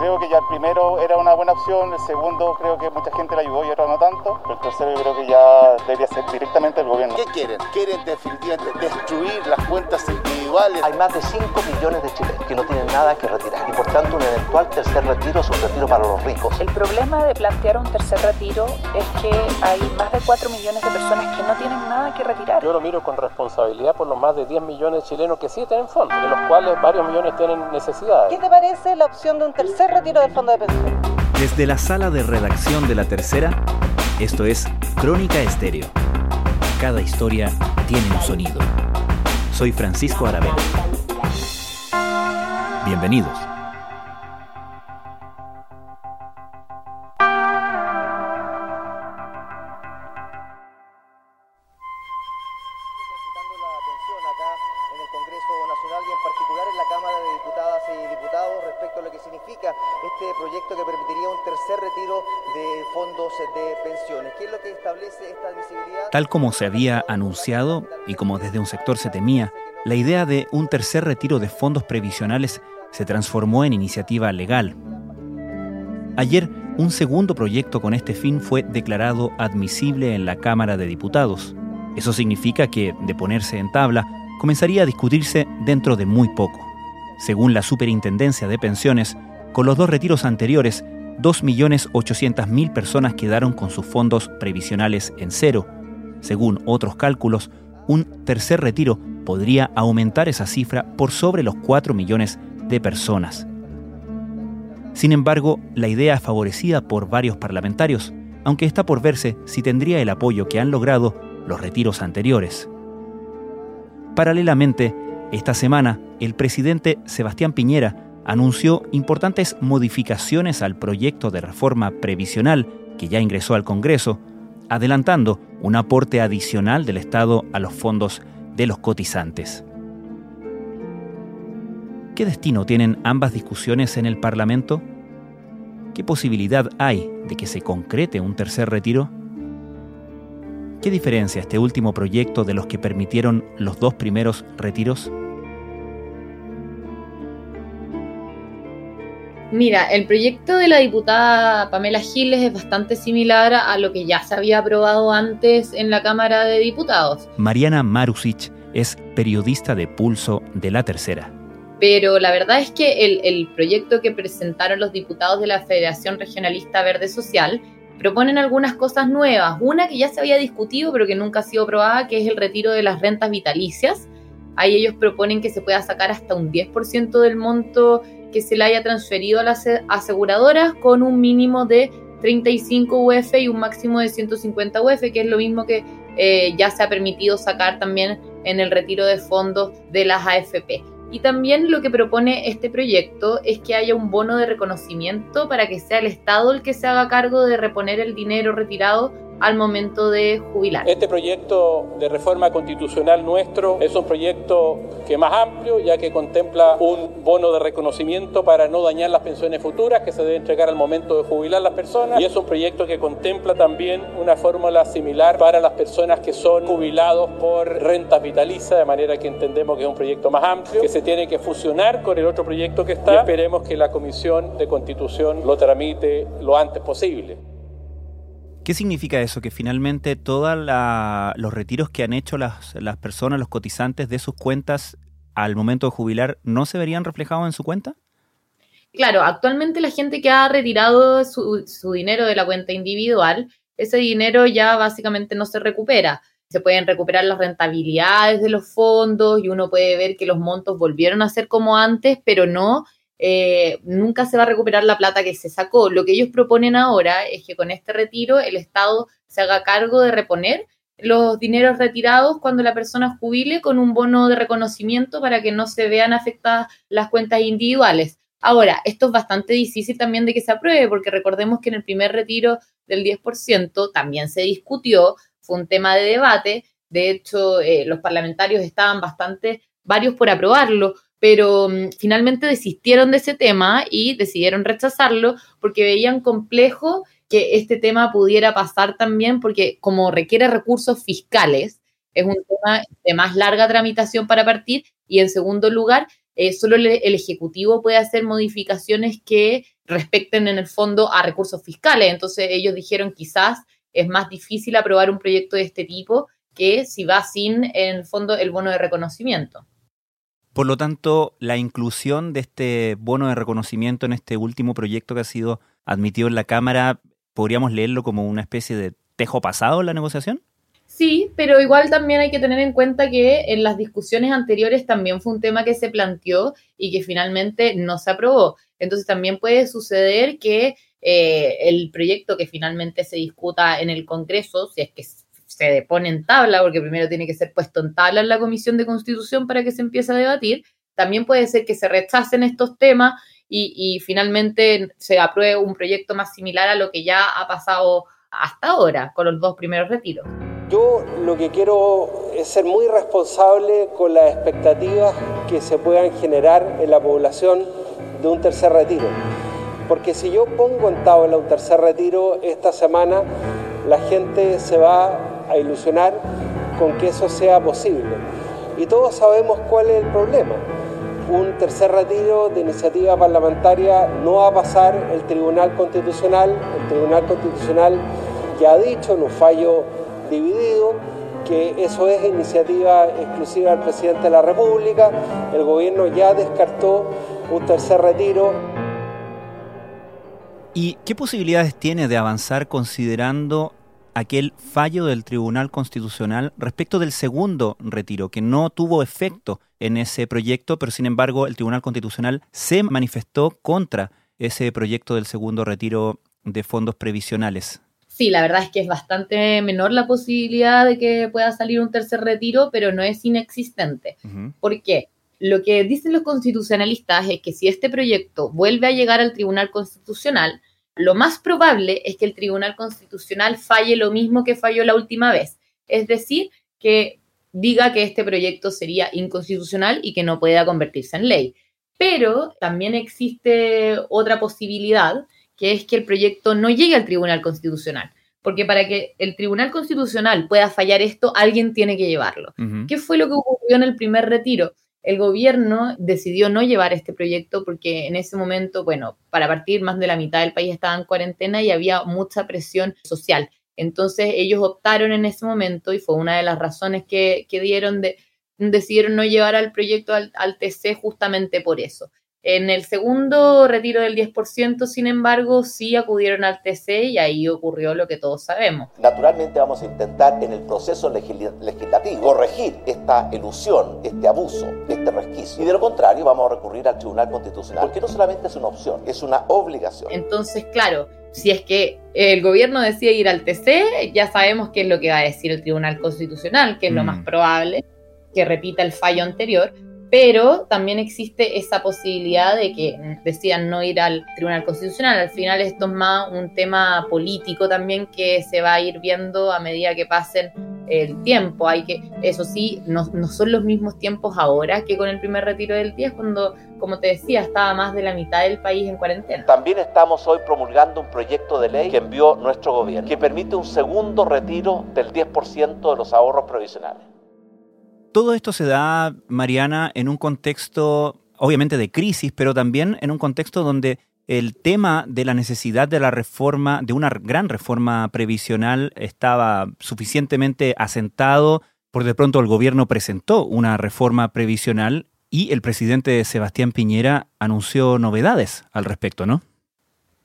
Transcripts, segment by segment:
Creo que ya el primero era una buena opción, el segundo creo que mucha gente le ayudó y ahora no tanto, pero el tercero yo creo que ya debería ser directamente el gobierno. ¿Qué quieren? Quieren definitivamente destruir las cuentas individuales. Hay más de 5 millones de chilenos que no tienen nada que retirar y por tanto un eventual tercer retiro es un retiro para los ricos. El problema de plantear un tercer retiro es que hay más de 4 millones de personas que no tienen nada que retirar. Yo lo miro con responsabilidad por los más de 10 millones de chilenos que sí tienen fondos, de los cuales varios millones tienen necesidades. ¿Qué te parece la opción de un tercer retiro del fondo de pensión? Desde la sala de redacción de La Tercera, esto es Crónica Estéreo. Cada historia tiene un sonido. Soy Francisco Aravena. Bienvenidos. Tal como se había anunciado y como desde un sector se temía, la idea de un tercer retiro de fondos previsionales se transformó en iniciativa legal. Ayer, un segundo proyecto con este fin fue declarado admisible en la Cámara de Diputados. Eso significa que, de ponerse en tabla, comenzaría a discutirse dentro de muy poco. Según la Superintendencia de Pensiones, con los dos retiros anteriores, 2.800.000 personas quedaron con sus fondos previsionales en cero. Según otros cálculos, un tercer retiro podría aumentar esa cifra por sobre los 4 millones de personas. Sin embargo, la idea es favorecida por varios parlamentarios, aunque está por verse si tendría el apoyo que han logrado los retiros anteriores. Paralelamente, esta semana, el presidente Sebastián Piñera anunció importantes modificaciones al proyecto de reforma previsional que ya ingresó al Congreso, adelantando un aporte adicional del Estado a los fondos de los cotizantes. ¿Qué destino tienen ambas discusiones en el Parlamento? ¿Qué posibilidad hay de que se concrete un tercer retiro? ¿Qué diferencia este último proyecto de los que permitieron los dos primeros retiros? Mira, el proyecto de la diputada Pamela Giles es bastante similar a lo que ya se había aprobado antes en la Cámara de Diputados. Mariana Marusic es periodista de Pulso de la Tercera. Pero la verdad es que el, el proyecto que presentaron los diputados de la Federación Regionalista Verde Social proponen algunas cosas nuevas. Una que ya se había discutido pero que nunca ha sido aprobada, que es el retiro de las rentas vitalicias. Ahí ellos proponen que se pueda sacar hasta un 10% del monto que se le haya transferido a las aseguradoras con un mínimo de 35 UF y un máximo de 150 UF, que es lo mismo que eh, ya se ha permitido sacar también en el retiro de fondos de las AFP. Y también lo que propone este proyecto es que haya un bono de reconocimiento para que sea el Estado el que se haga cargo de reponer el dinero retirado al momento de jubilar. Este proyecto de reforma constitucional nuestro es un proyecto que es más amplio, ya que contempla un bono de reconocimiento para no dañar las pensiones futuras que se debe entregar al momento de jubilar las personas. Y es un proyecto que contempla también una fórmula similar para las personas que son jubilados por renta vitaliza, de manera que entendemos que es un proyecto más amplio, que se tiene que fusionar con el otro proyecto que está. Y esperemos que la Comisión de Constitución lo tramite lo antes posible. ¿Qué significa eso? Que finalmente todos los retiros que han hecho las, personas, los cotizantes de sus cuentas al momento de jubilar, ¿no se verían reflejados en su cuenta? Claro, actualmente la gente que ha retirado su, dinero de la cuenta individual, ese dinero ya básicamente no se recupera. Se pueden recuperar las rentabilidades de los fondos y uno puede ver que los montos volvieron a ser como antes, pero no eh, nunca se va a recuperar la plata que se sacó. Lo que ellos proponen ahora es que con este retiro el Estado se haga cargo de reponer los dineros retirados cuando la persona jubile con un bono de reconocimiento para que no se vean afectadas las cuentas individuales. Ahora, esto es bastante difícil también de que se apruebe, porque recordemos que en el primer retiro del 10% también se discutió, fue un tema de debate, de hecho eh, los parlamentarios estaban bastante varios por aprobarlo, pero mm, finalmente desistieron de ese tema y decidieron rechazarlo porque veían complejo que este tema pudiera pasar también porque como requiere recursos fiscales, es un tema de más larga tramitación para partir y en segundo lugar, eh, solo el, Ejecutivo puede hacer modificaciones que respecten en el fondo a recursos fiscales. Entonces ellos dijeron quizás es más difícil aprobar un proyecto de este tipo que si va sin, en el fondo, el bono de reconocimiento. Por lo tanto, la inclusión de este bono de reconocimiento en este último proyecto que ha sido admitido en la Cámara, ¿podríamos leerlo como una especie de tejo pasado en la negociación? Sí, pero igual también hay que tener en cuenta que en las discusiones anteriores también fue un tema que se planteó y que finalmente no se aprobó. Entonces también puede suceder que eh, el proyecto que finalmente se discuta en el Congreso, si es que se pone en tabla, porque primero tiene que ser puesto en tabla en la Comisión de Constitución para que se empiece a debatir, también puede ser que se rechacen estos temas y, y finalmente se apruebe un proyecto más similar a lo que ya ha pasado hasta ahora con los dos primeros retiros. Yo lo que quiero es ser muy responsable con las expectativas que se puedan generar en la población de un tercer retiro. Porque si yo pongo en tabla un tercer retiro esta semana, la gente se va a ilusionar con que eso sea posible. Y todos sabemos cuál es el problema. Un tercer retiro de iniciativa parlamentaria no va a pasar el Tribunal Constitucional. El Tribunal Constitucional ya ha dicho en un fallo dividido que eso es iniciativa exclusiva del presidente de la República. El gobierno ya descartó un tercer retiro. ¿Y qué posibilidades tiene de avanzar considerando aquel fallo del Tribunal Constitucional respecto del segundo retiro, que no tuvo efecto en ese proyecto, pero sin embargo el Tribunal Constitucional se manifestó contra ese proyecto del segundo retiro de fondos previsionales? Sí, la verdad es que es bastante menor la posibilidad de que pueda salir un tercer retiro, pero no es inexistente. Uh -huh. ¿Por qué? Lo que dicen los constitucionalistas es que si este proyecto vuelve a llegar al Tribunal Constitucional, lo más probable es que el Tribunal Constitucional falle lo mismo que falló la última vez. Es decir, que diga que este proyecto sería inconstitucional y que no pueda convertirse en ley. Pero también existe otra posibilidad, que es que el proyecto no llegue al Tribunal Constitucional. Porque para que el Tribunal Constitucional pueda fallar esto, alguien tiene que llevarlo. Uh -huh. ¿Qué fue lo que ocurrió en el primer retiro? El gobierno decidió no llevar este proyecto porque en ese momento, bueno, para partir más de la mitad del país estaba en cuarentena y había mucha presión social. Entonces ellos optaron en ese momento y fue una de las razones que, que dieron de, decidieron no llevar al proyecto al, al TC justamente por eso. En el segundo retiro del 10%, sin embargo, sí acudieron al TC y ahí ocurrió lo que todos sabemos. Naturalmente vamos a intentar en el proceso legislativo corregir esta ilusión, este abuso, este resquicio. Y de lo contrario vamos a recurrir al Tribunal Constitucional, porque no solamente es una opción, es una obligación. Entonces, claro, si es que el gobierno decide ir al TC, ya sabemos qué es lo que va a decir el Tribunal Constitucional, que es mm. lo más probable, que repita el fallo anterior pero también existe esa posibilidad de que decidan no ir al Tribunal Constitucional. Al final esto es más un tema político también que se va a ir viendo a medida que pasen el tiempo. Hay que, eso sí, no, no son los mismos tiempos ahora que con el primer retiro del 10, cuando, como te decía, estaba más de la mitad del país en cuarentena. También estamos hoy promulgando un proyecto de ley que envió nuestro gobierno, que permite un segundo retiro del 10% de los ahorros provisionales. Todo esto se da, Mariana, en un contexto obviamente de crisis, pero también en un contexto donde el tema de la necesidad de la reforma, de una gran reforma previsional, estaba suficientemente asentado. Por de pronto el gobierno presentó una reforma previsional y el presidente Sebastián Piñera anunció novedades al respecto, ¿no?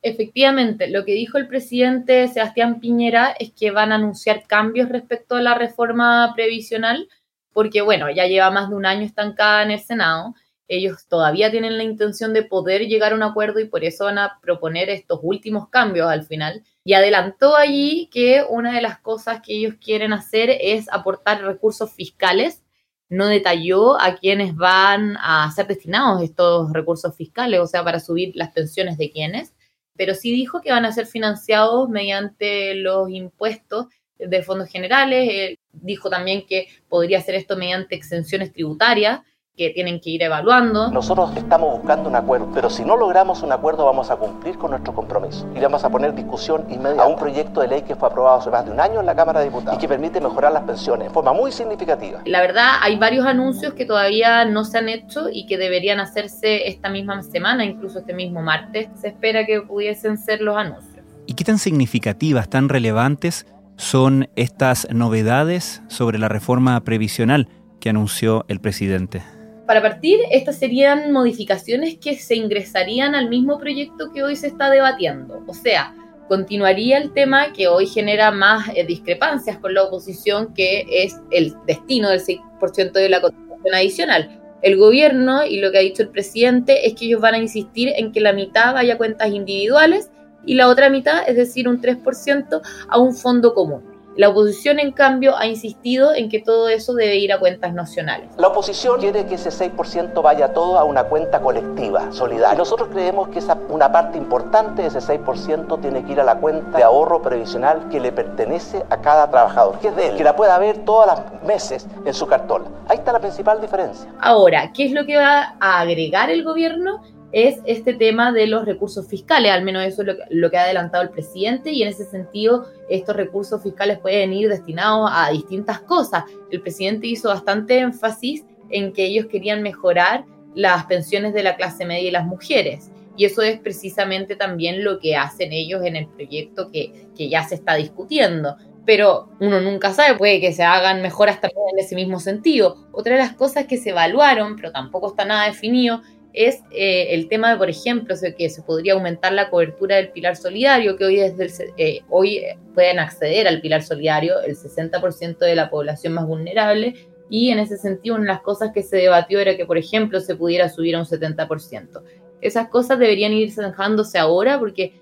Efectivamente, lo que dijo el presidente Sebastián Piñera es que van a anunciar cambios respecto a la reforma previsional porque bueno, ya lleva más de un año estancada en el Senado, ellos todavía tienen la intención de poder llegar a un acuerdo y por eso van a proponer estos últimos cambios al final. Y adelantó allí que una de las cosas que ellos quieren hacer es aportar recursos fiscales. No detalló a quienes van a ser destinados estos recursos fiscales, o sea, para subir las pensiones de quienes, pero sí dijo que van a ser financiados mediante los impuestos de fondos generales. Dijo también que podría hacer esto mediante exenciones tributarias. que tienen que ir evaluando. Nosotros estamos buscando un acuerdo, pero si no logramos un acuerdo vamos a cumplir con nuestro compromiso y vamos a poner discusión inmediata a un proyecto de ley que fue aprobado hace más de un año en la Cámara de Diputados y que permite mejorar las pensiones de forma muy significativa. La verdad, hay varios anuncios que todavía no se han hecho y que deberían hacerse esta misma semana, incluso este mismo martes. Se espera que pudiesen ser los anuncios. ¿Y qué tan significativas, tan relevantes son estas novedades sobre la reforma previsional que anunció el presidente? Para partir, estas serían modificaciones que se ingresarían al mismo proyecto que hoy se está debatiendo. O sea, continuaría el tema que hoy genera más eh, discrepancias con la oposición, que es el destino del 6% de la contribución adicional. El gobierno y lo que ha dicho el presidente es que ellos van a insistir en que la mitad vaya a cuentas individuales y la otra mitad, es decir, un 3%, a un fondo común. La oposición, en cambio, ha insistido en que todo eso debe ir a cuentas nacionales. La oposición quiere que ese 6% vaya todo a una cuenta colectiva, solidaria. nosotros creemos que esa, una parte importante de ese 6% tiene que ir a la cuenta de ahorro previsional que le pertenece a cada trabajador, que es de él, que la pueda ver todos los meses en su cartola. Ahí está la principal diferencia. Ahora, ¿qué es lo que va a agregar el gobierno? Es este tema de los recursos fiscales, al menos eso es lo que, ha adelantado el presidente y en ese sentido estos recursos fiscales pueden ir destinados a distintas cosas. El presidente hizo bastante énfasis en que ellos querían mejorar las pensiones de la clase media y las mujeres. Y eso es precisamente también lo que hacen ellos en el proyecto que, que ya se está discutiendo. Pero uno nunca sabe, puede que se hagan mejoras también en ese mismo sentido. Otra de las cosas que se evaluaron, pero tampoco está nada definido, es eh, el tema de, por ejemplo, que se podría aumentar la cobertura del pilar solidario, que hoy, desde eh, hoy eh, pueden acceder al pilar solidario el 60% de la población más vulnerable, y en ese sentido una de las cosas que se debatió era que, por ejemplo, se pudiera subir a un 70%. Esas cosas deberían ir zanjándose ahora porque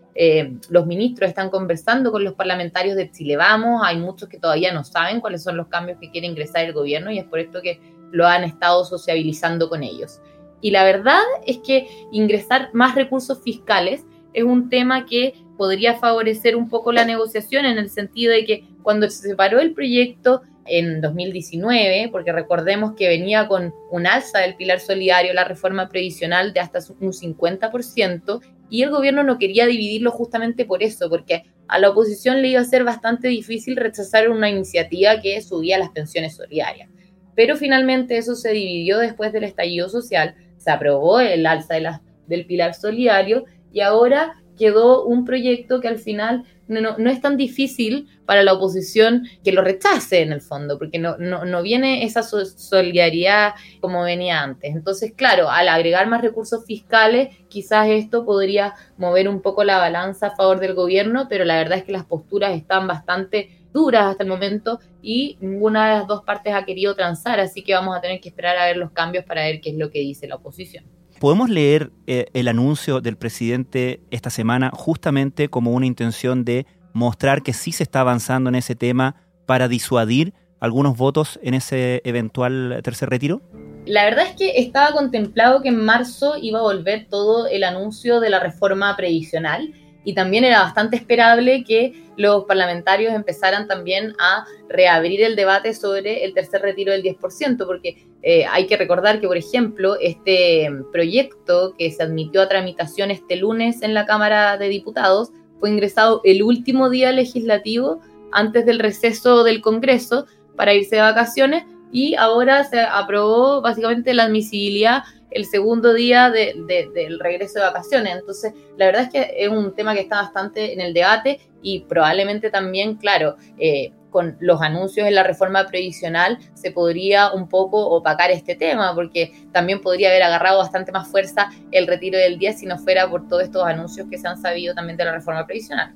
los ministros están conversando con los parlamentarios de Chile Vamos, hay muchos que todavía no saben cuáles son los cambios que quiere ingresar el gobierno y es por esto que lo han estado sociabilizando con ellos. Y la verdad es que ingresar más recursos fiscales es un tema que podría favorecer un poco la negociación en el sentido de que cuando se separó el proyecto en 2019, porque recordemos que venía con un alza del pilar solidario, la reforma previsional de hasta un 50%, y el gobierno no quería dividirlo justamente por eso, porque a la oposición le iba a ser bastante difícil rechazar una iniciativa que subía las pensiones solidarias. Pero finalmente eso se dividió después del estallido social se aprobó el alza de del pilar solidario y ahora quedó un proyecto que al final no, es tan difícil para la oposición que lo rechace en el fondo, porque no, no, viene esa solidaridad como venía antes. Entonces, claro, al agregar más recursos fiscales, quizás esto podría mover un poco la balanza a favor del gobierno, pero la verdad es que las posturas están bastante duras hasta el momento y ninguna de las dos partes ha querido transar, así que vamos a tener que esperar a ver los cambios para ver qué es lo que dice la oposición. ¿Podemos leer eh, el anuncio del presidente esta semana justamente como una intención de mostrar que sí se está avanzando en ese tema para disuadir algunos votos en ese eventual tercer retiro? La verdad es que estaba contemplado que en marzo iba a volver todo el anuncio de la reforma previsional y también era bastante esperable que los parlamentarios empezaran también a reabrir el debate sobre el tercer retiro del 10%, porque eh, hay que recordar que, por ejemplo, este proyecto que se admitió a tramitación este lunes en la Cámara de Diputados fue ingresado el último día legislativo antes del receso del Congreso para irse de vacaciones y ahora se aprobó básicamente la admisibilidad el segundo día del regreso de vacaciones. Entonces, la verdad es que es un tema que está bastante en el debate y probablemente también, claro, eh, con los anuncios de la reforma previsional se podría un poco opacar este tema, porque también podría haber agarrado bastante más fuerza el retiro del 10 si no fuera por todos estos anuncios que se han sabido también de la reforma previsional.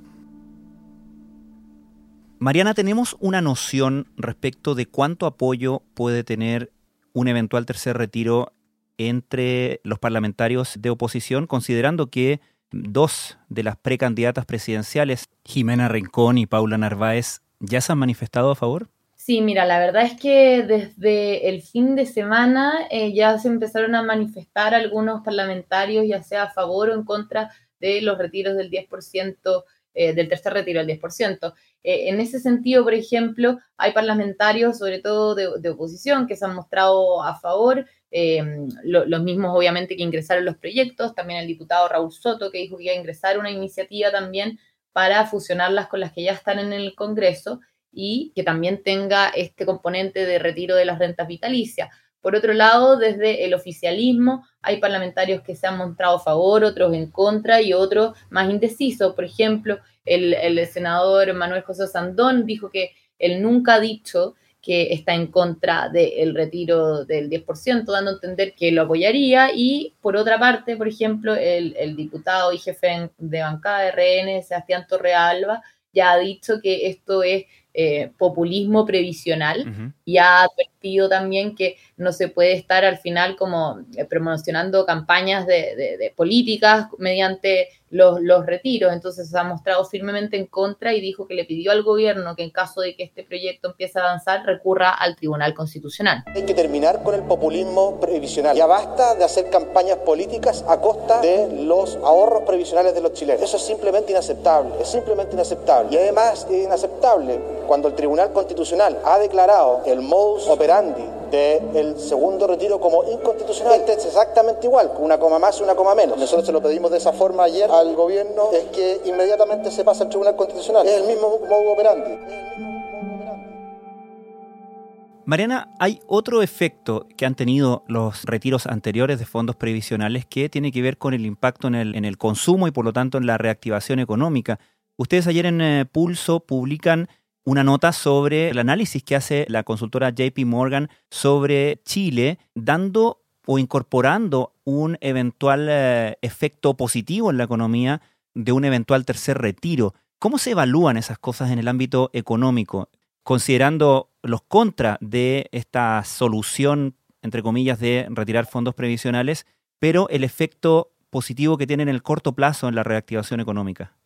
Mariana, ¿tenemos una noción respecto de cuánto apoyo puede tener un eventual tercer retiro entre los parlamentarios de oposición, considerando que dos de las precandidatas presidenciales, Jimena Rincón y Paula Narváez, ya se han manifestado a favor? Sí, mira, la verdad es que desde el fin de semana eh, ya se empezaron a manifestar algunos parlamentarios, ya sea a favor o en contra de los retiros del 10%, eh, del tercer retiro del 10%. Eh, en ese sentido, por ejemplo, hay parlamentarios, sobre todo de, oposición, que se han mostrado a favor eh, los mismos obviamente que ingresaron los proyectos, también el diputado Raúl Soto que dijo que iba a ingresar una iniciativa también para fusionarlas con las que ya están en el Congreso y que también tenga este componente de retiro de las rentas vitalicias. Por otro lado, desde el oficialismo hay parlamentarios que se han mostrado a favor, otros en contra y otros más indecisos. Por ejemplo, el, el senador Manuel José Sandón dijo que él nunca ha dicho que está en contra del retiro del 10%, dando a entender que lo apoyaría. Y por otra parte, por ejemplo, el, diputado y jefe de bancada de RN, Sebastián Torrealba, ya ha dicho que esto es eh, populismo previsional y ha advertido también que no se puede estar al final como eh, promocionando campañas de políticas mediante los, los, retiros. Entonces se ha mostrado firmemente en contra y dijo que le pidió al gobierno que en caso de que este proyecto empiece a avanzar recurra al Tribunal Constitucional. Hay que terminar con el populismo previsional. Ya basta de hacer campañas políticas a costa de los ahorros previsionales de los chilenos. Eso es simplemente inaceptable, es simplemente inaceptable. Y además es inaceptable cuando el Tribunal Constitucional ha declarado el modus operandi del segundo retiro como inconstitucional. Este es exactamente igual, una coma más y una coma menos. Nosotros se lo pedimos de esa forma ayer al gobierno, es que inmediatamente se pasa al Tribunal Constitucional. Es el mismo modo operandi. Mariana, hay otro efecto que han tenido los retiros anteriores de fondos previsionales que tiene que ver con el impacto en el, en el consumo y por lo tanto en la reactivación económica. Ustedes ayer en eh, Pulso publican una nota sobre el análisis que hace la consultora JP Morgan sobre Chile, dando o incorporando un eventual eh, efecto positivo en la economía de un eventual tercer retiro. ¿Cómo se evalúan esas cosas en el ámbito económico, considerando los contras de esta solución, entre comillas, de retirar fondos previsionales, pero el efecto positivo que tiene en el corto plazo en la reactivación económica?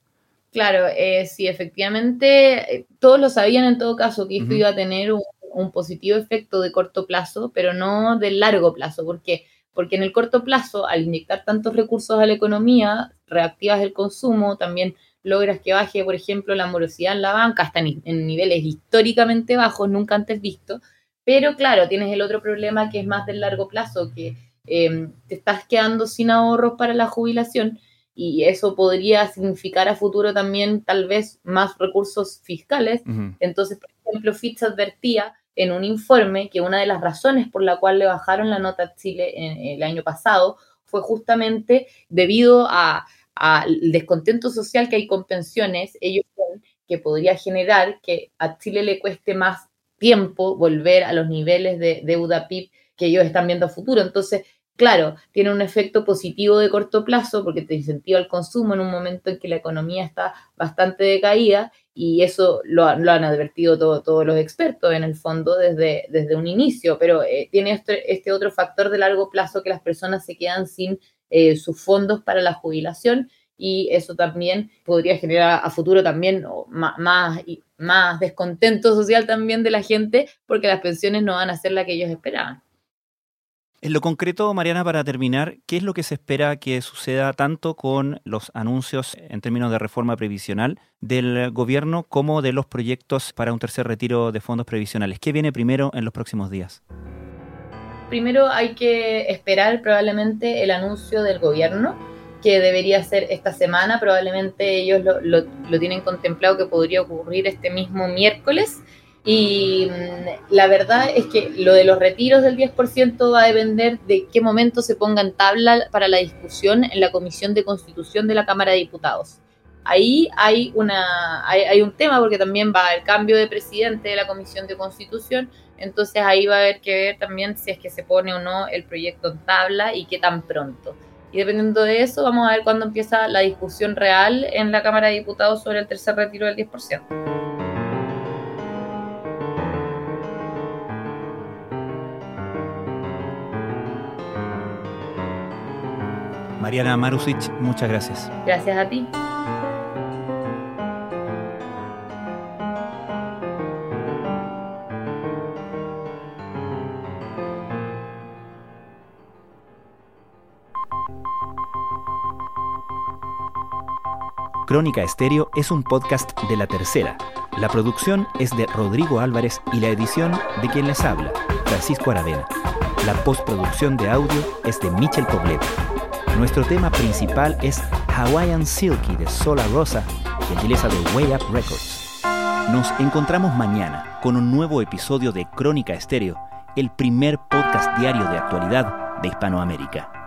Claro, eh, sí, efectivamente, eh, todos lo sabían en todo caso que esto iba a tener un, positivo efecto de corto plazo, pero no de largo plazo. ¿Por qué? Porque en el corto plazo, al inyectar tantos recursos a la economía, reactivas el consumo, también logras que baje, por ejemplo, la morosidad en la banca hasta en, niveles históricamente bajos, nunca antes vistos. Pero claro, tienes el otro problema que es más del largo plazo, que eh, te estás quedando sin ahorros para la jubilación y eso podría significar a futuro también tal vez más recursos fiscales. Entonces, por ejemplo, Fitch advertía en un informe que una de las razones por la cual le bajaron la nota a Chile en, el año pasado fue justamente debido al descontento social que hay con pensiones, ellos que podría generar que a Chile le cueste más tiempo volver a los niveles de deuda PIB que ellos están viendo a futuro. Entonces, claro, tiene un efecto positivo de corto plazo porque te incentiva el consumo en un momento en que la economía está bastante decaída y eso lo, han advertido todos los expertos en el fondo desde, desde un inicio, pero eh, tiene este, este, otro factor de largo plazo que las personas se quedan sin eh, sus fondos para la jubilación y eso también podría generar a futuro también más, más, más descontento social también de la gente porque las pensiones no van a ser las que ellos esperaban. En lo concreto, Mariana, para terminar, ¿qué es lo que se espera que suceda tanto con los anuncios en términos de reforma previsional del gobierno como de los proyectos para un tercer retiro de fondos previsionales? ¿Qué viene primero en los próximos días? Primero hay que esperar probablemente el anuncio del gobierno, que debería ser esta semana. Probablemente ellos lo, lo tienen contemplado que podría ocurrir este mismo miércoles y mm, la verdad es que lo de los retiros del 10% va a depender de qué momento se ponga en tabla para la discusión en la Comisión de Constitución de la Cámara de Diputados. Ahí hay, una, hay, un tema porque también va el cambio de presidente de la Comisión de Constitución, entonces ahí va a haber que ver también si es que se pone o no el proyecto en tabla y qué tan pronto. Y dependiendo de eso, vamos a ver cuándo empieza la discusión real en la Cámara de Diputados sobre el tercer retiro del 10%. Mariana Marusic, muchas gracias. Gracias a ti. Crónica Estéreo es un podcast de La Tercera. La producción es de Rodrigo Álvarez y la edición de quien les habla, Francisco Aravena. La postproducción de audio es de Michel Poblete. Nuestro tema principal es Hawaiian Silky de Sola Rosa, gentileza de Way Up Records. Nos encontramos mañana con un nuevo episodio de Crónica Estéreo, el primer podcast diario de actualidad de Hispanoamérica.